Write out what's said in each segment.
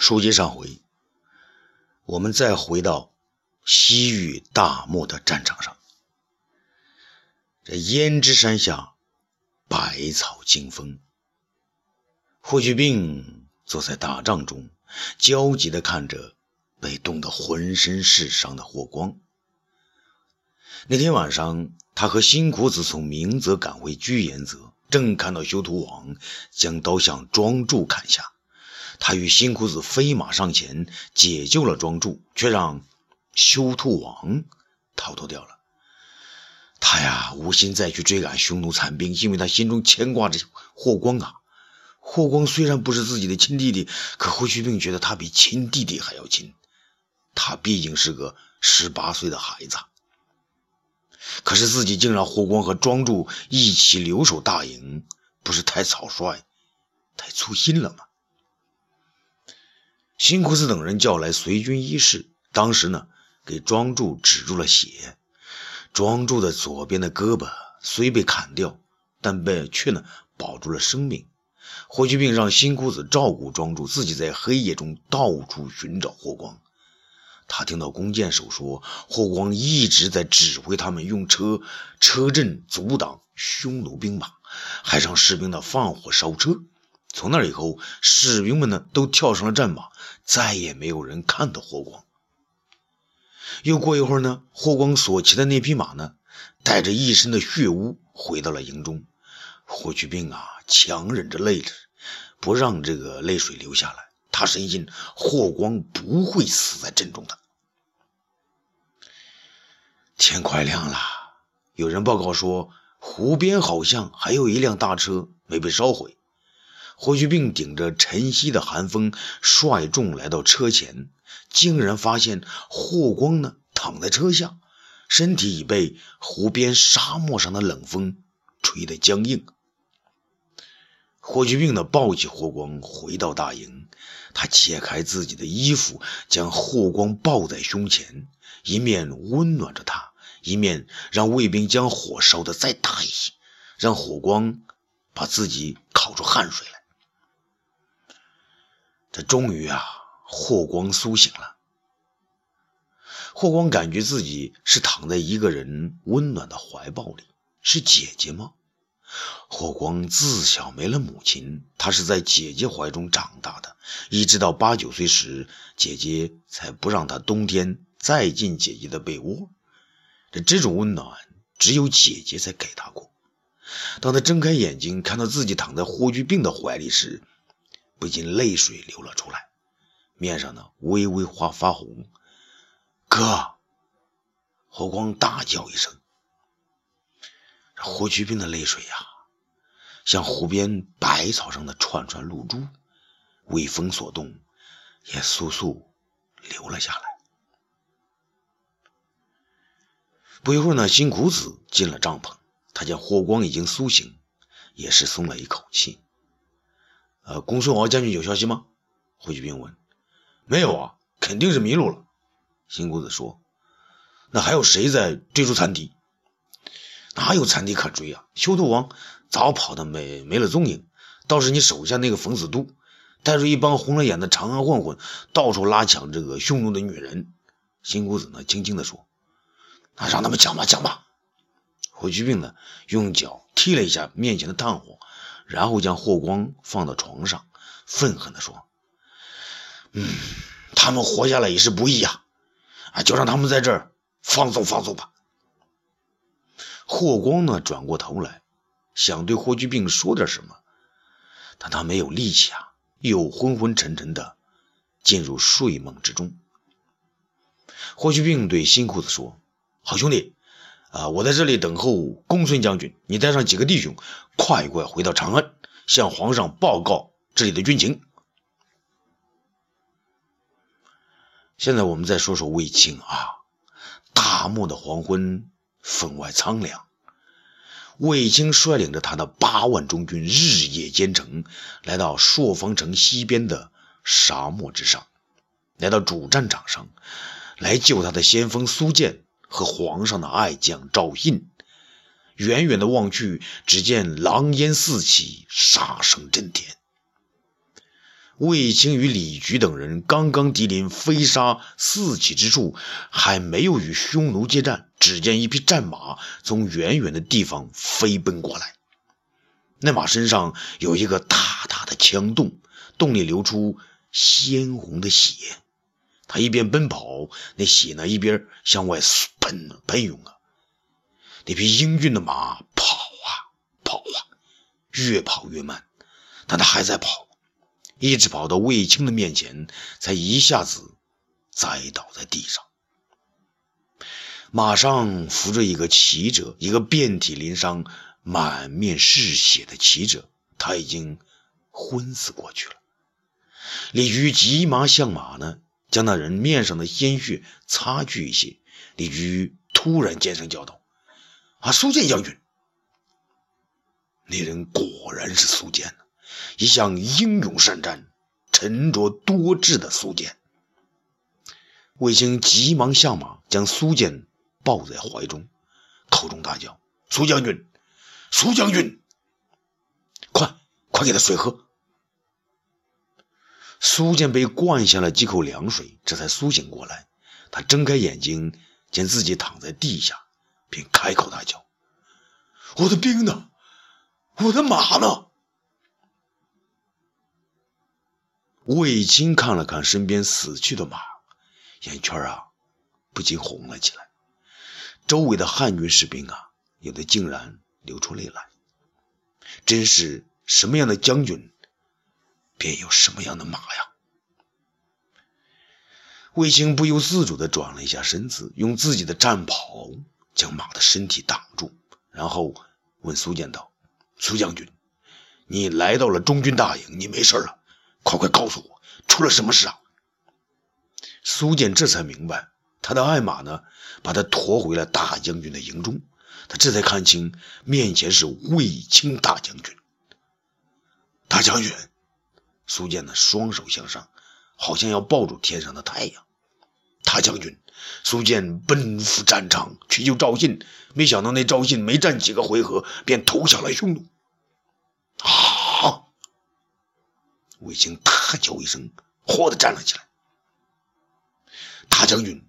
书接上回，我们再回到西域大漠的战场上。这胭脂山下，百草经风。霍去病坐在大帐中，焦急地看着被冻得浑身是伤的霍光。那天晚上，他和辛苦子从明泽赶回居延泽，正看到修图王将刀向庄助砍下。他与辛苦子飞马上前，解救了庄助，却让修兔王逃脱掉了。他呀，无心再去追赶匈奴残兵，因为他心中牵挂着霍光啊。霍光虽然不是自己的亲弟弟，可霍去病觉得他比亲弟弟还要亲。他毕竟是个十八岁的孩子，可是自己竟让霍光和庄助一起留守大营，不是太草率、太粗心了吗？辛苦子等人叫来随军医士，当时呢，给庄助止住了血。庄助的左边的胳膊虽被砍掉，但被却呢保住了生命。霍去病让辛苦子照顾庄助，自己在黑夜中到处寻找霍光。他听到弓箭手说，霍光一直在指挥他们用车车阵阻挡匈奴兵马，还让士兵呢放火烧车。从那以后，士兵们呢都跳上了战马。再也没有人看到霍光。又过一会儿呢，霍光所骑的那匹马呢，带着一身的血污回到了营中。霍去病啊，强忍着泪，不让这个泪水流下来。他深信霍光不会死在阵中的。天快亮了，有人报告说，湖边好像还有一辆大车没被烧毁。霍去病顶着晨曦的寒风，率众来到车前，竟然发现霍光呢躺在车下，身体已被湖边沙漠上的冷风吹得僵硬。霍去病呢抱起霍光回到大营，他解开自己的衣服，将霍光抱在胸前，一面温暖着他，一面让卫兵将火烧得再大一些，让火光把自己烤出汗水来。这终于啊，霍光苏醒了。霍光感觉自己是躺在一个人温暖的怀抱里，是姐姐吗？霍光自小没了母亲，他是在姐姐怀中长大的，一直到八九岁时，姐姐才不让他冬天再进姐姐的被窝。这这种温暖，只有姐姐才给他过。当他睁开眼睛，看到自己躺在霍去病的怀里时，不禁泪水流了出来，面上呢微微发发红。哥，霍光大叫一声。霍去病的泪水呀，像湖边百草上的串串露珠，微风所动，也簌簌流了下来。不一会儿呢，辛谷子进了帐篷，他见霍光已经苏醒，也是松了一口气。呃，公孙敖将军有消息吗？霍去病问。没有啊，肯定是迷路了。辛公子说。那还有谁在追逐残敌？哪有残敌可追啊？修图王早跑的没没了踪影。倒是你手下那个冯子都，带着一帮红了眼的长安混混，到处拉抢这个匈奴的女人。辛公子呢，轻轻地说。那让他们讲吧，讲吧。霍去病呢，用脚踢了一下面前的炭火。然后将霍光放到床上，愤恨地说：“嗯，他们活下来也是不易呀，啊，就让他们在这儿放纵放纵吧。”霍光呢，转过头来，想对霍去病说点什么，但他没有力气啊，又昏昏沉沉的进入睡梦之中。霍去病对新裤子说：“好兄弟。”啊！我在这里等候公孙将军，你带上几个弟兄，快快回到长安，向皇上报告这里的军情。现在我们再说说卫青啊。大漠的黄昏，分外苍凉。卫青率领着他的八万中军，日夜兼程，来到朔方城西边的沙漠之上，来到主战场上，来救他的先锋苏建。和皇上的爱将赵胤，远远的望去，只见狼烟四起，杀声震天。卫青与李局等人刚刚敌临飞沙四起之处，还没有与匈奴接战，只见一匹战马从远远的地方飞奔过来。那马身上有一个大大的枪洞，洞里流出鲜红的血。他一边奔跑，那血呢一边向外喷喷涌啊。那匹英俊的马跑啊跑啊，越跑越慢，但他还在跑。一直跑到卫青的面前，才一下子栽倒在地上。马上扶着一个骑者，一个遍体鳞伤、满面是血的骑者，他已经昏死过去了。李局急忙向马呢，将那人面上的鲜血擦去一些。李局突然尖声叫道：“啊，苏建将军！”那人果然是苏建。一向英勇善战、沉着多智的苏建，卫青急忙下马，将苏建抱在怀中，口中大叫：“苏将军，苏将军，快快给他水喝！”苏建被灌下了几口凉水，这才苏醒过来。他睁开眼睛，见自己躺在地下，便开口大叫：“我的兵呢？我的马呢？”卫青看了看身边死去的马，眼圈啊不禁红了起来。周围的汉军士兵啊，有的竟然流出泪来。真是什么样的将军，便有什么样的马呀！卫青不由自主地转了一下身子，用自己的战袍将马的身体挡住，然后问苏建道：“苏将军，你来到了中军大营，你没事了？”快快告诉我，出了什么事啊？苏建这才明白，他的爱马呢，把他驮回了大将军的营中。他这才看清，面前是卫青大将军。大将军，苏建的双手向上，好像要抱住天上的太阳。大将军，苏建奔赴战场去救赵信，没想到那赵信没战几个回合，便投降了匈奴。啊卫青大叫一声，豁的站了起来。大将军，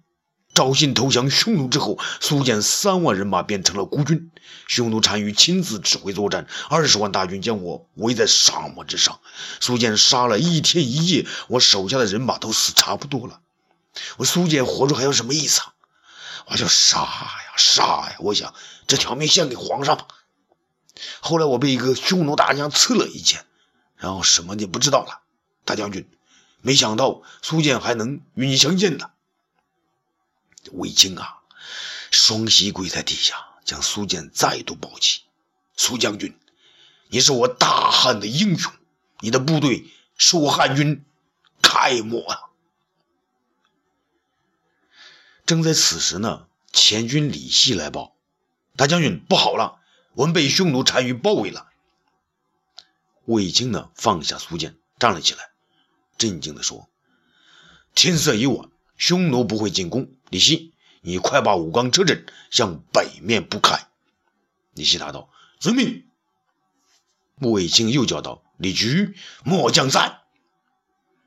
赵信投降匈奴之后，苏建三万人马变成了孤军。匈奴单于亲自指挥作战，二十万大军将我围在沙漠之上。苏建杀了一天一夜，我手下的人马都死差不多了。我苏建活着还有什么意思啊？我就杀呀杀呀！我想这条命献给皇上吧。后来我被一个匈奴大将刺了一剑。然后什么也不知道了，大将军，没想到苏建还能与你相见呢。卫青啊，双膝跪在地下，将苏建再度抱起。苏将军，你是我大汉的英雄，你的部队是我汉军楷模啊！正在此时呢，前军李希来报，大将军不好了，我们被匈奴单于包围了。卫青呢，放下苏建，站了起来，镇静地说：“天色已晚，匈奴不会进攻。李希，你快把武冈车阵向北面铺开。”李希答道：“遵命。”卫青又叫道：“李局，末将在。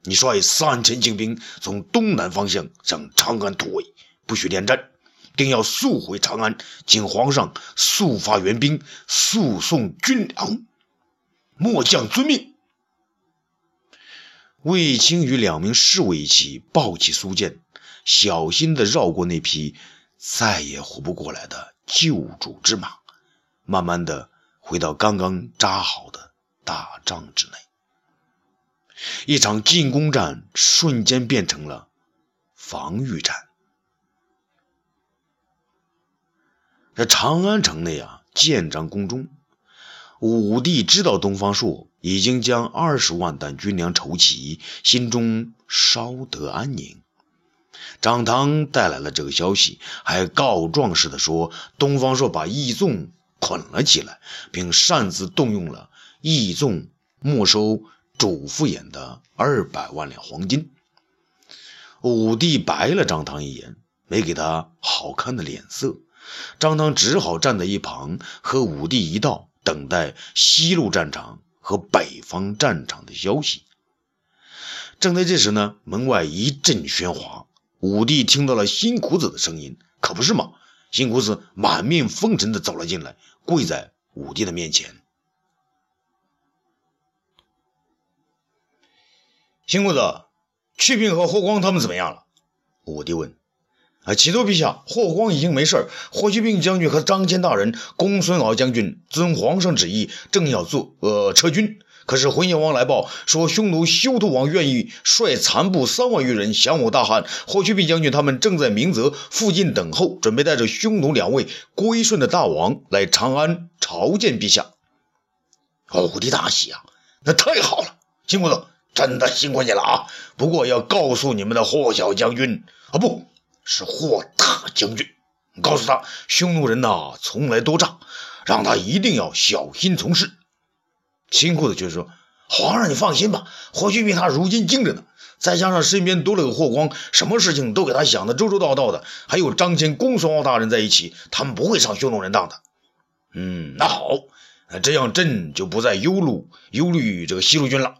你率三千精兵从东南方向向长安突围，不许恋战，定要速回长安，请皇上速发援兵，速送军粮。”末将遵命。卫青与两名侍卫一起抱起苏建，小心地绕过那匹再也活不过来的救主之马，慢慢地回到刚刚扎好的大帐之内。一场进攻战瞬间变成了防御战。这长安城内啊，建章宫中。武帝知道东方朔已经将二十万担军粮筹齐，心中稍得安宁。张汤带来了这个消息，还告状似的说，东方朔把义纵捆了起来，并擅自动用了义纵没收主父偃的二百万两黄金。武帝白了张汤一眼，没给他好看的脸色。张汤只好站在一旁，和武帝一道。等待西路战场和北方战场的消息。正在这时呢，门外一阵喧哗，武帝听到了辛苦子的声音，可不是嘛？辛苦子满面风尘的走了进来，跪在武帝的面前。辛苦子，去病和霍光他们怎么样了？武帝问。啊，启奏陛下，霍光已经没事霍去病将军和张骞大人、公孙敖将军遵皇上旨意，正要做呃撤军。可是浑邪王来报说，匈奴休屠王愿意率残部三万余人降我大汉。霍去病将军他们正在明泽附近等候，准备带着匈奴两位归顺的大王来长安朝见陛下。武帝大喜啊，那太好了，辛苦了，真的辛苦你了啊！不过要告诉你们的霍小将军啊，不。是霍大将军，告诉他，匈奴人呐，从来多诈，让他一定要小心从事。辛苦的就说：“皇上，你放心吧，霍去病他如今精着呢，再加上身边多了个霍光，什么事情都给他想的周周到到的。还有张骞、公孙敖大人在一起，他们不会上匈奴人当的。”嗯，那好，那这样朕就不再忧虑忧虑这个西路军了。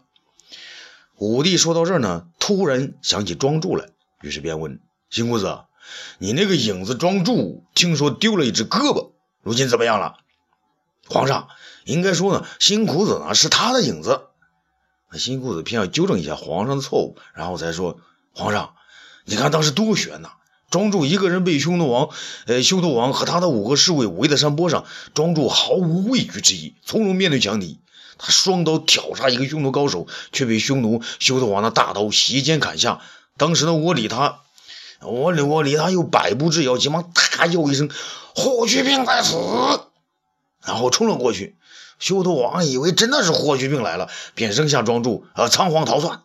武帝说到这儿呢，突然想起庄助来，于是便问。辛姑子，你那个影子庄助听说丢了一只胳膊，如今怎么样了？皇上，应该说呢，辛苦子呢是他的影子。那辛苦子偏要纠正一下皇上的错误，然后才说：皇上，你看当时多悬呐！庄助一个人被匈奴王，呃，匈奴王和他的五个侍卫围在山坡上，庄助毫无畏惧之意，从容面对强敌。他双刀挑杀一个匈奴高手，却被匈奴修图王的大刀斜肩砍下。当时呢，我理他。我李我李他有百步之遥，急忙大叫一声：“霍去病在此！”然后冲了过去。修图王以为真的是霍去病来了，便扔下庄助，呃，仓皇逃窜。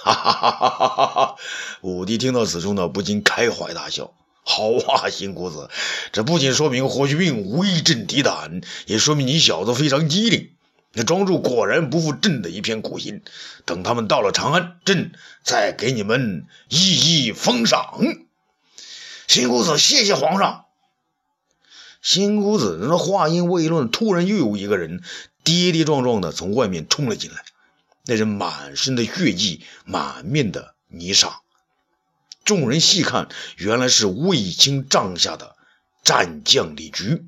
哈哈哈哈哈哈！武帝听到此处呢，不禁开怀大笑：“好啊，新姑子，这不仅说明霍去病威震敌胆，也说明你小子非常机灵。”那庄助果然不负朕的一片苦心，等他们到了长安，朕再给你们一一封赏。新姑子，谢谢皇上。新姑子那话音未落，突然又有一个人跌跌撞撞的从外面冲了进来，那人满身的血迹，满面的泥沙。众人细看，原来是卫青帐下的战将李局。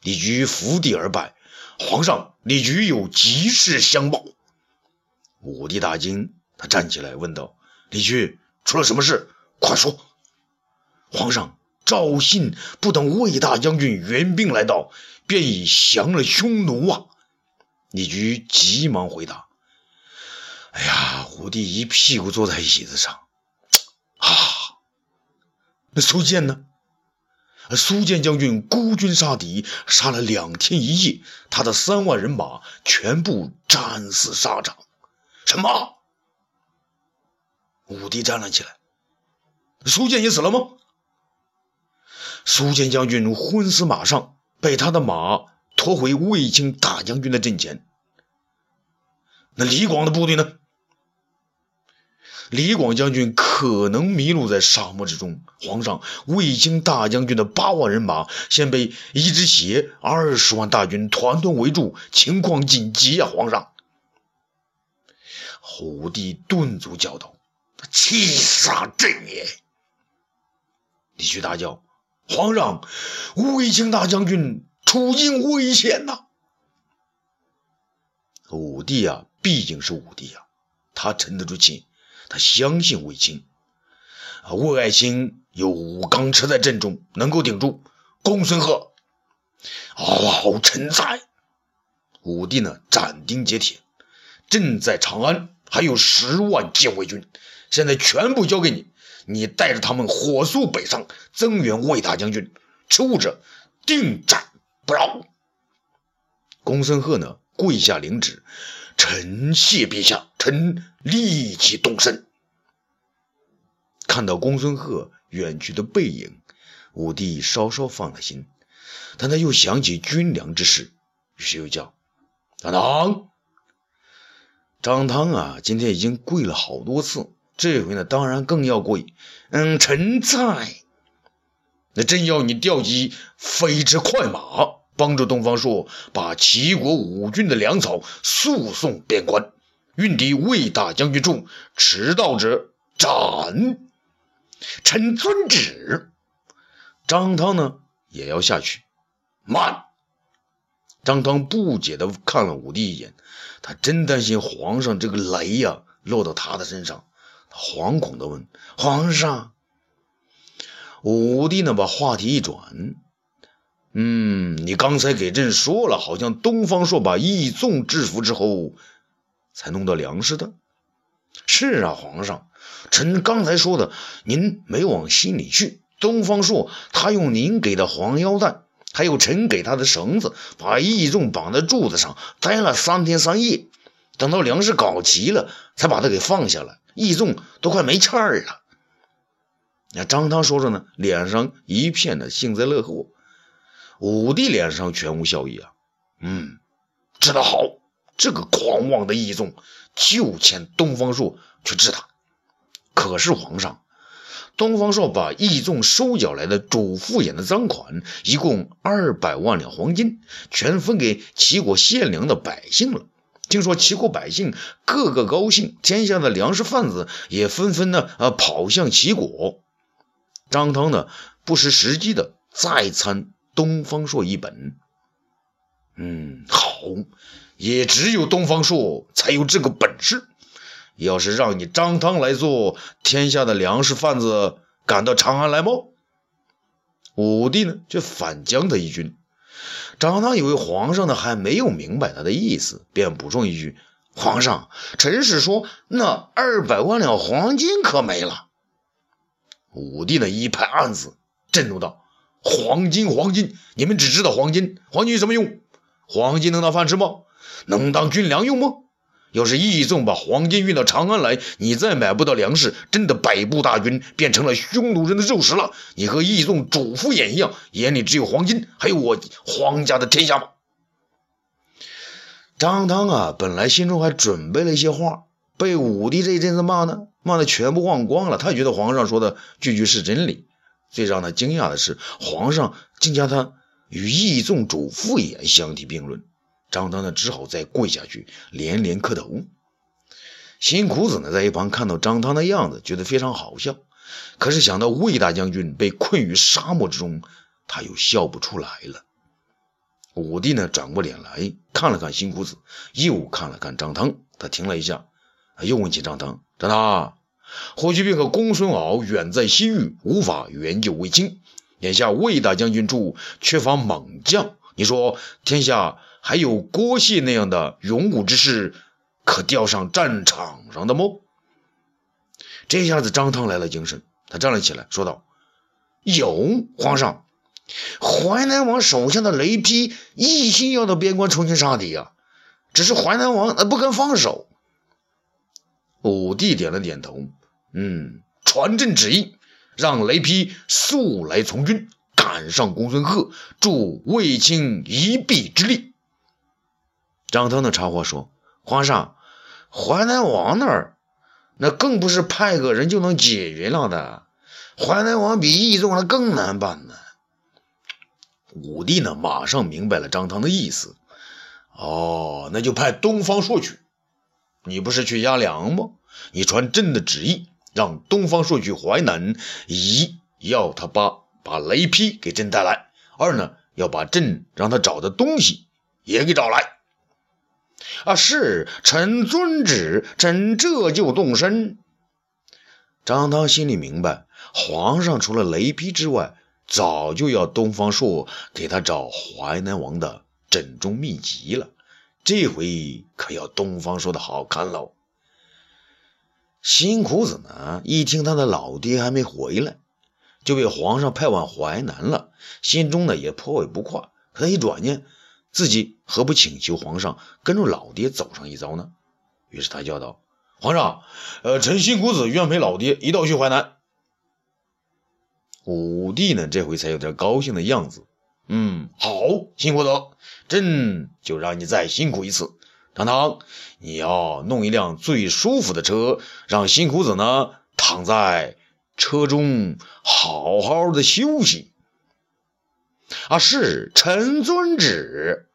李局伏地而拜。皇上，李局有急事相报。武帝大惊，他站起来问道：“李局，出了什么事？快说！”皇上，赵信不等魏大将军援兵来到，便已降了匈奴啊！李局急忙回答：“哎呀！”武帝一屁股坐在椅子上，啊，那苏建呢？苏建将军孤军杀敌，杀了两天一夜，他的三万人马全部战死沙场。什么？武帝站了起来。苏建也死了吗？苏建将军昏死马上，被他的马拖回卫青大将军的阵前。那李广的部队呢？李广将军可能迷路在沙漠之中。皇上，卫青大将军的八万人马先被一支邪二十万大军团团围住，情况紧急啊！皇上，虎帝顿足叫道：“气杀朕也！”李傕大叫：“皇上，卫青大将军处境危险呐！”武帝啊，毕竟是武帝啊，他沉得住气。他相信卫青，啊，魏爱卿有武刚车在阵中，能够顶住。公孙贺，好臣在。武帝呢，斩钉截铁，朕在长安还有十万禁卫军，现在全部交给你，你带着他们火速北上，增援魏大将军。迟误者，定斩不饶。公孙贺呢，跪下领旨。臣谢陛下，臣立即动身。看到公孙贺远去的背影，武帝稍稍放了心，但他又想起军粮之事，于是又叫张汤。张汤啊，今天已经跪了好多次，这回呢，当然更要跪。嗯，臣在。那朕要你调集飞驰快马。帮助东方朔把齐国五军的粮草速送边关，运抵魏大将军处，迟到者斩。臣遵旨。张汤呢也要下去。慢！张汤不解地看了武帝一眼，他真担心皇上这个雷呀落到他的身上。惶恐地问：“皇上。”武帝呢把话题一转：“嗯，你刚才给朕说了，好像东方朔把义纵制服之后，才弄到粮食的。”“是啊，皇上。”臣刚才说的，您没往心里去。东方朔他用您给的黄腰带，还有臣给他的绳子，把义纵绑在柱子上，待了三天三夜。等到粮食搞齐了，才把他给放下来。义纵都快没气儿了。那张汤说着呢，脸上一片的幸灾乐祸。武帝脸上全无笑意啊。嗯，知道好，这个狂妄的义纵就欠东方朔去治他。可是皇上，东方朔把义纵收缴来的主父偃的赃款，一共二百万两黄金，全分给齐国县粮的百姓了。听说齐国百姓个个高兴，天下的粮食贩子也纷纷呢啊跑向齐国。张汤呢不失时机的再参东方朔一本。嗯，好，也只有东方朔才有这个本事。要是让你张汤来做，天下的粮食贩子赶到长安来吗？武帝呢，却反将他一军。张汤以为皇上呢还没有明白他的意思，便补充一句：“皇上，臣是说那二百万两黄金可没了。”武帝呢一拍案子，震怒道：“黄金，黄金！你们只知道黄金，黄金有什么用？黄金能当饭吃吗？能当军粮用吗？”要是义纵把黄金运到长安来，你再买不到粮食，真的百步大军变成了匈奴人的肉食了。你和义纵主父偃一样，眼里只有黄金，还有我皇家的天下吗？张汤啊，本来心中还准备了一些话，被武帝这一阵子骂呢，骂的全部忘光了。他觉得皇上说的句句是真理。最让他惊讶的是，皇上竟将他与义纵主父偃相提并论。张汤呢，只好再跪下去，连连磕头。辛苦子呢，在一旁看到张汤的样子，觉得非常好笑。可是想到魏大将军被困于沙漠之中，他又笑不出来了。武帝呢，转过脸来看了看辛苦子，又看了看张汤。他停了一下，又问起张汤：“张汤，霍去病和公孙敖远在西域，无法援救卫青。眼下魏大将军处缺乏猛将，你说天下？”还有郭谢那样的勇武之士，可调上战场上的吗？这下子张汤来了精神，他站了起来，说道：“有皇上，淮南王手下的雷劈一心要到边关重新杀敌呀，只是淮南王不肯放手。”武帝点了点头，嗯，传朕旨意，让雷劈速来从军，赶上公孙贺，助卫青一臂之力。张汤的插话说：“皇上，淮南王那儿，那更不是派个人就能解决了的。淮南王比义仲还更难办呢。”武帝呢，马上明白了张汤的意思。哦，那就派东方朔去。你不是去押粮吗？你传朕的旨意，让东方朔去淮南，一要他把把雷劈给朕带来；二呢，要把朕让他找的东西也给找来。啊！是臣遵旨，臣这就动身。张汤心里明白，皇上除了雷劈之外，早就要东方朔给他找淮南王的枕中秘籍了。这回可要东方朔的好看喽。辛苦子呢，一听他的老爹还没回来，就被皇上派往淮南了，心中呢也颇为不快。可他一转念。自己何不请求皇上跟着老爹走上一遭呢？于是他叫道：“皇上，呃，臣辛苦子愿陪老爹一道去淮南。”武帝呢，这回才有点高兴的样子。嗯，好，辛苦子，朕就让你再辛苦一次。堂堂，你要弄一辆最舒服的车，让辛苦子呢躺在车中好好的休息。啊，是臣遵旨。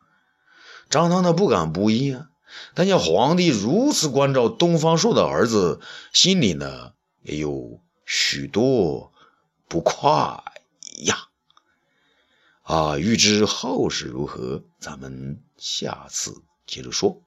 张汤他不敢不依啊，但见皇帝如此关照东方朔的儿子，心里呢也有许多不快呀。啊，欲知后事如何，咱们下次接着说。